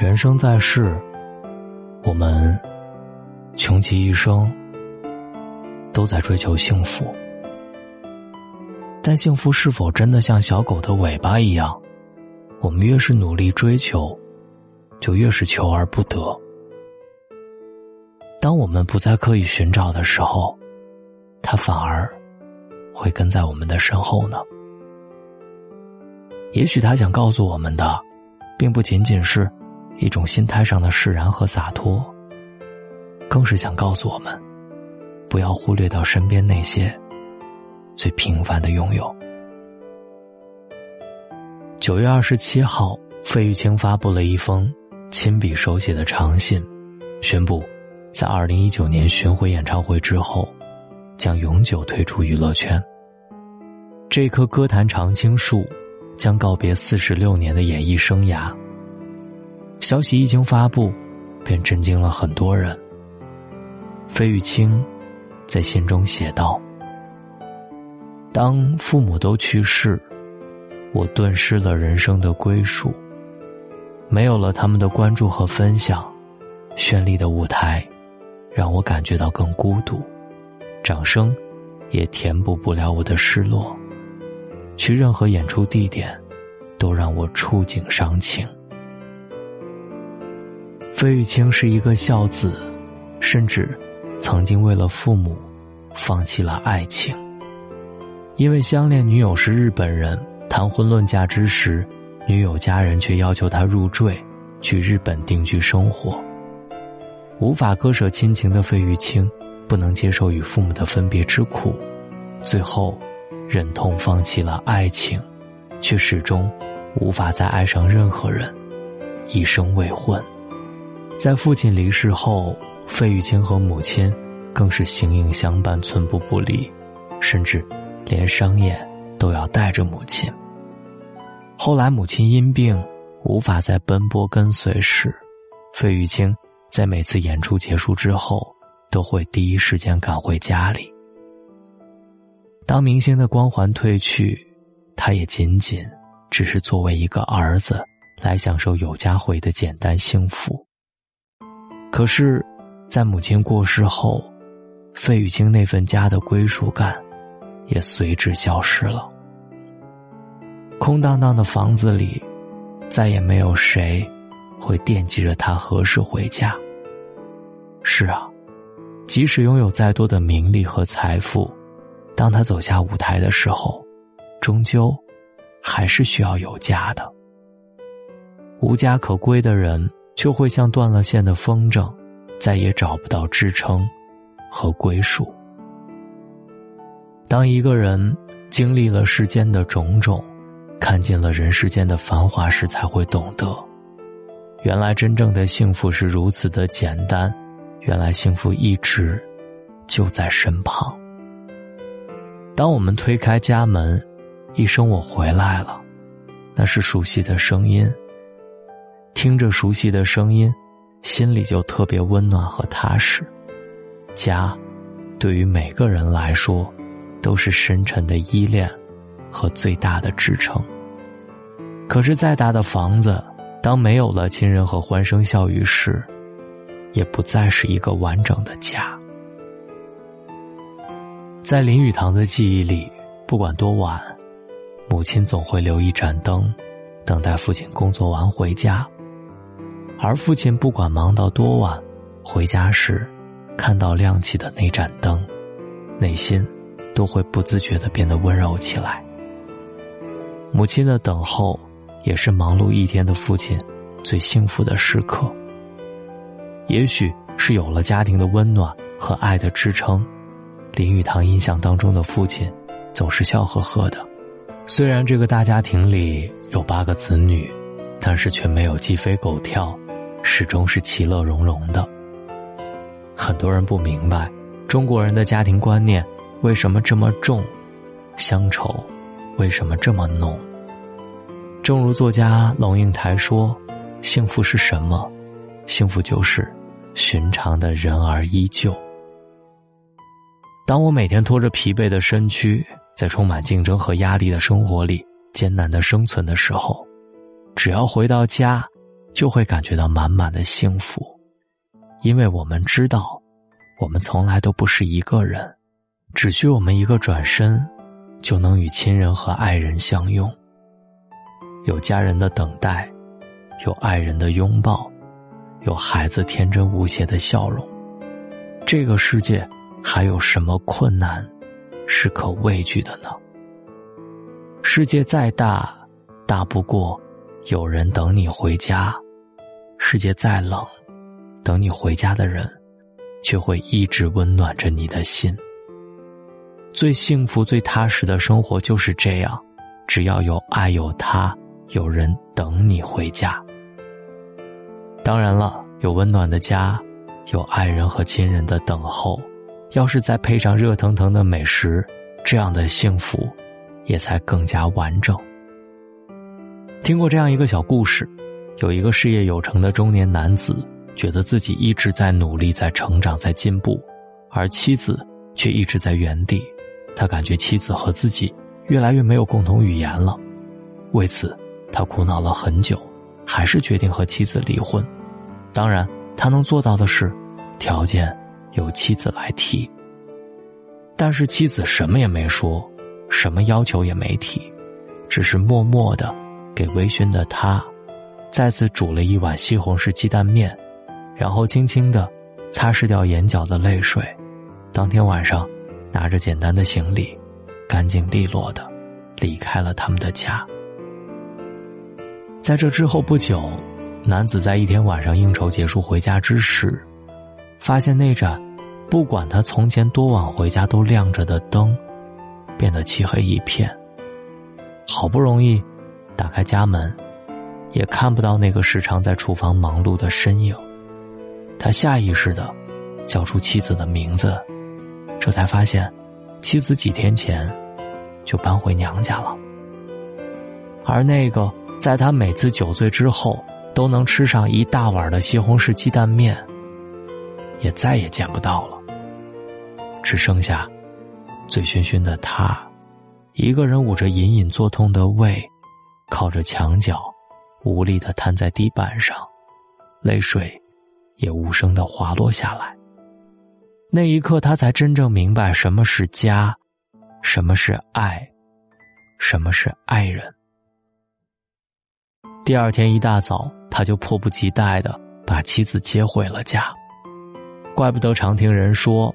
人生在世，我们穷其一生都在追求幸福，但幸福是否真的像小狗的尾巴一样？我们越是努力追求，就越是求而不得。当我们不再刻意寻找的时候，它反而会跟在我们的身后呢。也许他想告诉我们的，并不仅仅是。一种心态上的释然和洒脱，更是想告诉我们，不要忽略到身边那些最平凡的拥有。九月二十七号，费玉清发布了一封亲笔手写的长信，宣布在二零一九年巡回演唱会之后，将永久退出娱乐圈。这棵歌坛常青树将告别四十六年的演艺生涯。消息一经发布，便震惊了很多人。费玉清在信中写道：“当父母都去世，我顿失了人生的归属，没有了他们的关注和分享，绚丽的舞台让我感觉到更孤独，掌声也填补不了我的失落，去任何演出地点，都让我触景伤情。”费玉清是一个孝子，甚至曾经为了父母放弃了爱情。因为相恋女友是日本人，谈婚论嫁之时，女友家人却要求他入赘，去日本定居生活。无法割舍亲情的费玉清，不能接受与父母的分别之苦，最后忍痛放弃了爱情，却始终无法再爱上任何人，一生未婚。在父亲离世后，费玉清和母亲更是形影相伴、寸步不离，甚至连商演都要带着母亲。后来母亲因病无法再奔波跟随时，费玉清在每次演出结束之后都会第一时间赶回家里。当明星的光环褪去，他也仅仅只是作为一个儿子来享受有家回的简单幸福。可是，在母亲过世后，费玉清那份家的归属感也随之消失了。空荡荡的房子里，再也没有谁会惦记着他何时回家。是啊，即使拥有再多的名利和财富，当他走下舞台的时候，终究还是需要有家的。无家可归的人。就会像断了线的风筝，再也找不到支撑和归属。当一个人经历了世间的种种，看尽了人世间的繁华时，才会懂得，原来真正的幸福是如此的简单，原来幸福一直就在身旁。当我们推开家门，一声“我回来了”，那是熟悉的声音。听着熟悉的声音，心里就特别温暖和踏实。家，对于每个人来说，都是深沉的依恋和最大的支撑。可是，再大的房子，当没有了亲人和欢声笑语时，也不再是一个完整的家。在林语堂的记忆里，不管多晚，母亲总会留一盏灯，等待父亲工作完回家。而父亲不管忙到多晚，回家时，看到亮起的那盏灯，内心都会不自觉的变得温柔起来。母亲的等候，也是忙碌一天的父亲最幸福的时刻。也许是有了家庭的温暖和爱的支撑，林语堂印象当中的父亲，总是笑呵呵的。虽然这个大家庭里有八个子女，但是却没有鸡飞狗跳。始终是其乐融融的。很多人不明白，中国人的家庭观念为什么这么重，乡愁为什么这么浓。正如作家龙应台说：“幸福是什么？幸福就是寻常的人儿依旧。”当我每天拖着疲惫的身躯，在充满竞争和压力的生活里艰难的生存的时候，只要回到家。就会感觉到满满的幸福，因为我们知道，我们从来都不是一个人，只需我们一个转身，就能与亲人和爱人相拥。有家人的等待，有爱人的拥抱，有孩子天真无邪的笑容，这个世界还有什么困难是可畏惧的呢？世界再大，大不过有人等你回家；世界再冷，等你回家的人，却会一直温暖着你的心。最幸福、最踏实的生活就是这样，只要有爱、有他。有人等你回家。当然了，有温暖的家，有爱人和亲人的等候，要是再配上热腾腾的美食，这样的幸福，也才更加完整。听过这样一个小故事，有一个事业有成的中年男子，觉得自己一直在努力、在成长、在进步，而妻子却一直在原地。他感觉妻子和自己越来越没有共同语言了，为此。他苦恼了很久，还是决定和妻子离婚。当然，他能做到的是，条件由妻子来提。但是妻子什么也没说，什么要求也没提，只是默默的给微醺的他，再次煮了一碗西红柿鸡蛋面，然后轻轻的擦拭掉眼角的泪水。当天晚上，拿着简单的行李，干净利落的离开了他们的家。在这之后不久，男子在一天晚上应酬结束回家之时，发现那盏不管他从前多晚回家都亮着的灯，变得漆黑一片。好不容易打开家门，也看不到那个时常在厨房忙碌的身影。他下意识的叫出妻子的名字，这才发现，妻子几天前就搬回娘家了，而那个。在他每次酒醉之后，都能吃上一大碗的西红柿鸡蛋面，也再也见不到了。只剩下醉醺醺的他，一个人捂着隐隐作痛的胃，靠着墙角，无力的瘫在地板上，泪水也无声的滑落下来。那一刻，他才真正明白什么是家，什么是爱，什么是爱人。第二天一大早，他就迫不及待的把妻子接回了家。怪不得常听人说，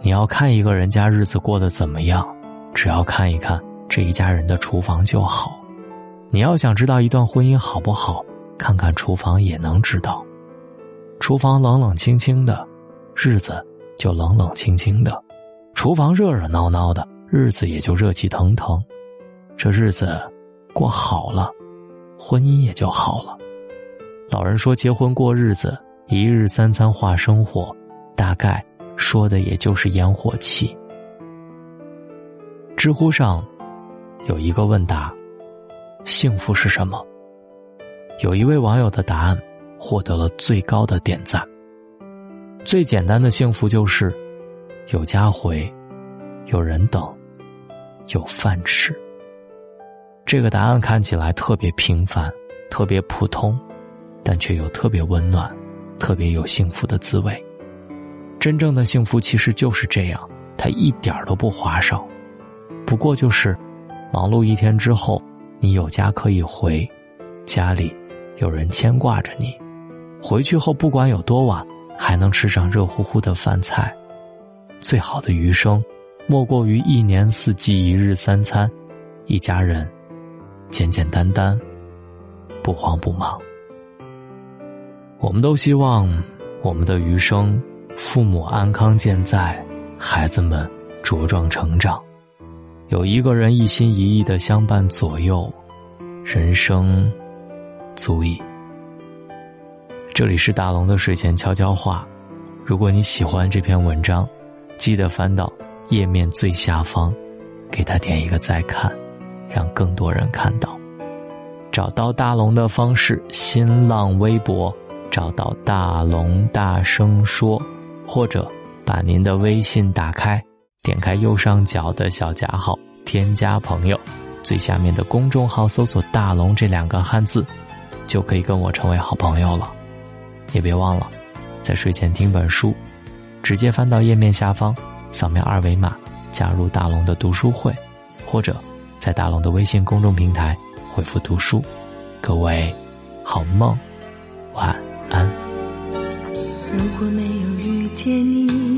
你要看一个人家日子过得怎么样，只要看一看这一家人的厨房就好。你要想知道一段婚姻好不好，看看厨房也能知道。厨房冷冷清清的，日子就冷冷清清的；厨房热热闹闹的，日子也就热气腾腾。这日子过好了。婚姻也就好了。老人说：“结婚过日子，一日三餐化生活，大概说的也就是烟火气。”知乎上有一个问答：“幸福是什么？”有一位网友的答案获得了最高的点赞。最简单的幸福就是有家回，有人等，有饭吃。这个答案看起来特别平凡，特别普通，但却又特别温暖，特别有幸福的滋味。真正的幸福其实就是这样，它一点都不花哨，不过就是忙碌一天之后，你有家可以回，家里有人牵挂着你，回去后不管有多晚，还能吃上热乎乎的饭菜。最好的余生，莫过于一年四季一日三餐，一家人。简简单单，不慌不忙。我们都希望我们的余生，父母安康健在，孩子们茁壮成长，有一个人一心一意的相伴左右，人生足矣。这里是大龙的睡前悄悄话，如果你喜欢这篇文章，记得翻到页面最下方，给他点一个再看。让更多人看到，找到大龙的方式：新浪微博找到大龙大声说，或者把您的微信打开，点开右上角的小加号，添加朋友，最下面的公众号搜索“大龙”这两个汉字，就可以跟我成为好朋友了。也别忘了，在睡前听本书，直接翻到页面下方，扫描二维码加入大龙的读书会，或者在大龙的微信公众平台回复“读书”。各位，好梦，晚安。如果没有遇见你，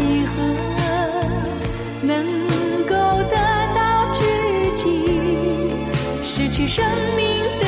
几何？能够得到知己，失去生命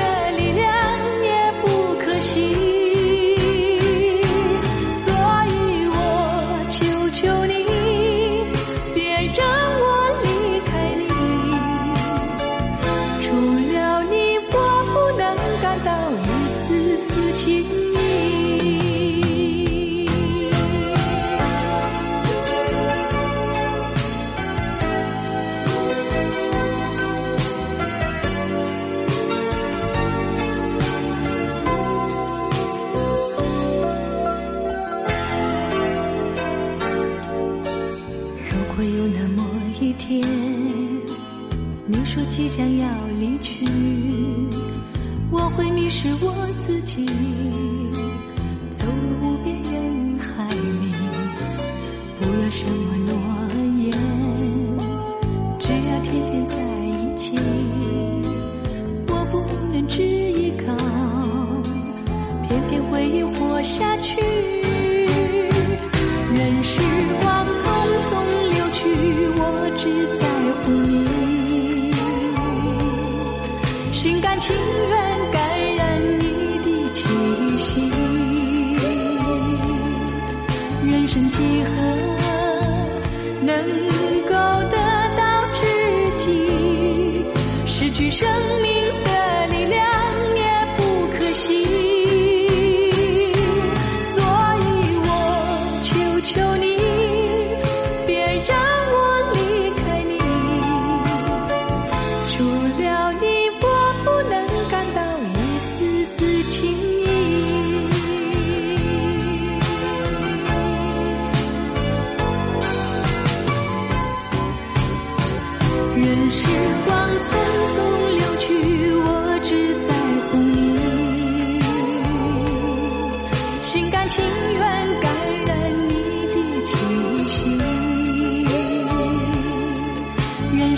会迷失我自己，走入无边人海里，不要什么诺言，只要天天在一起。我不能只依靠，偏偏回忆活下去。任时光匆匆流去，我只在乎你。心甘情愿几何能够得到知己？失去生命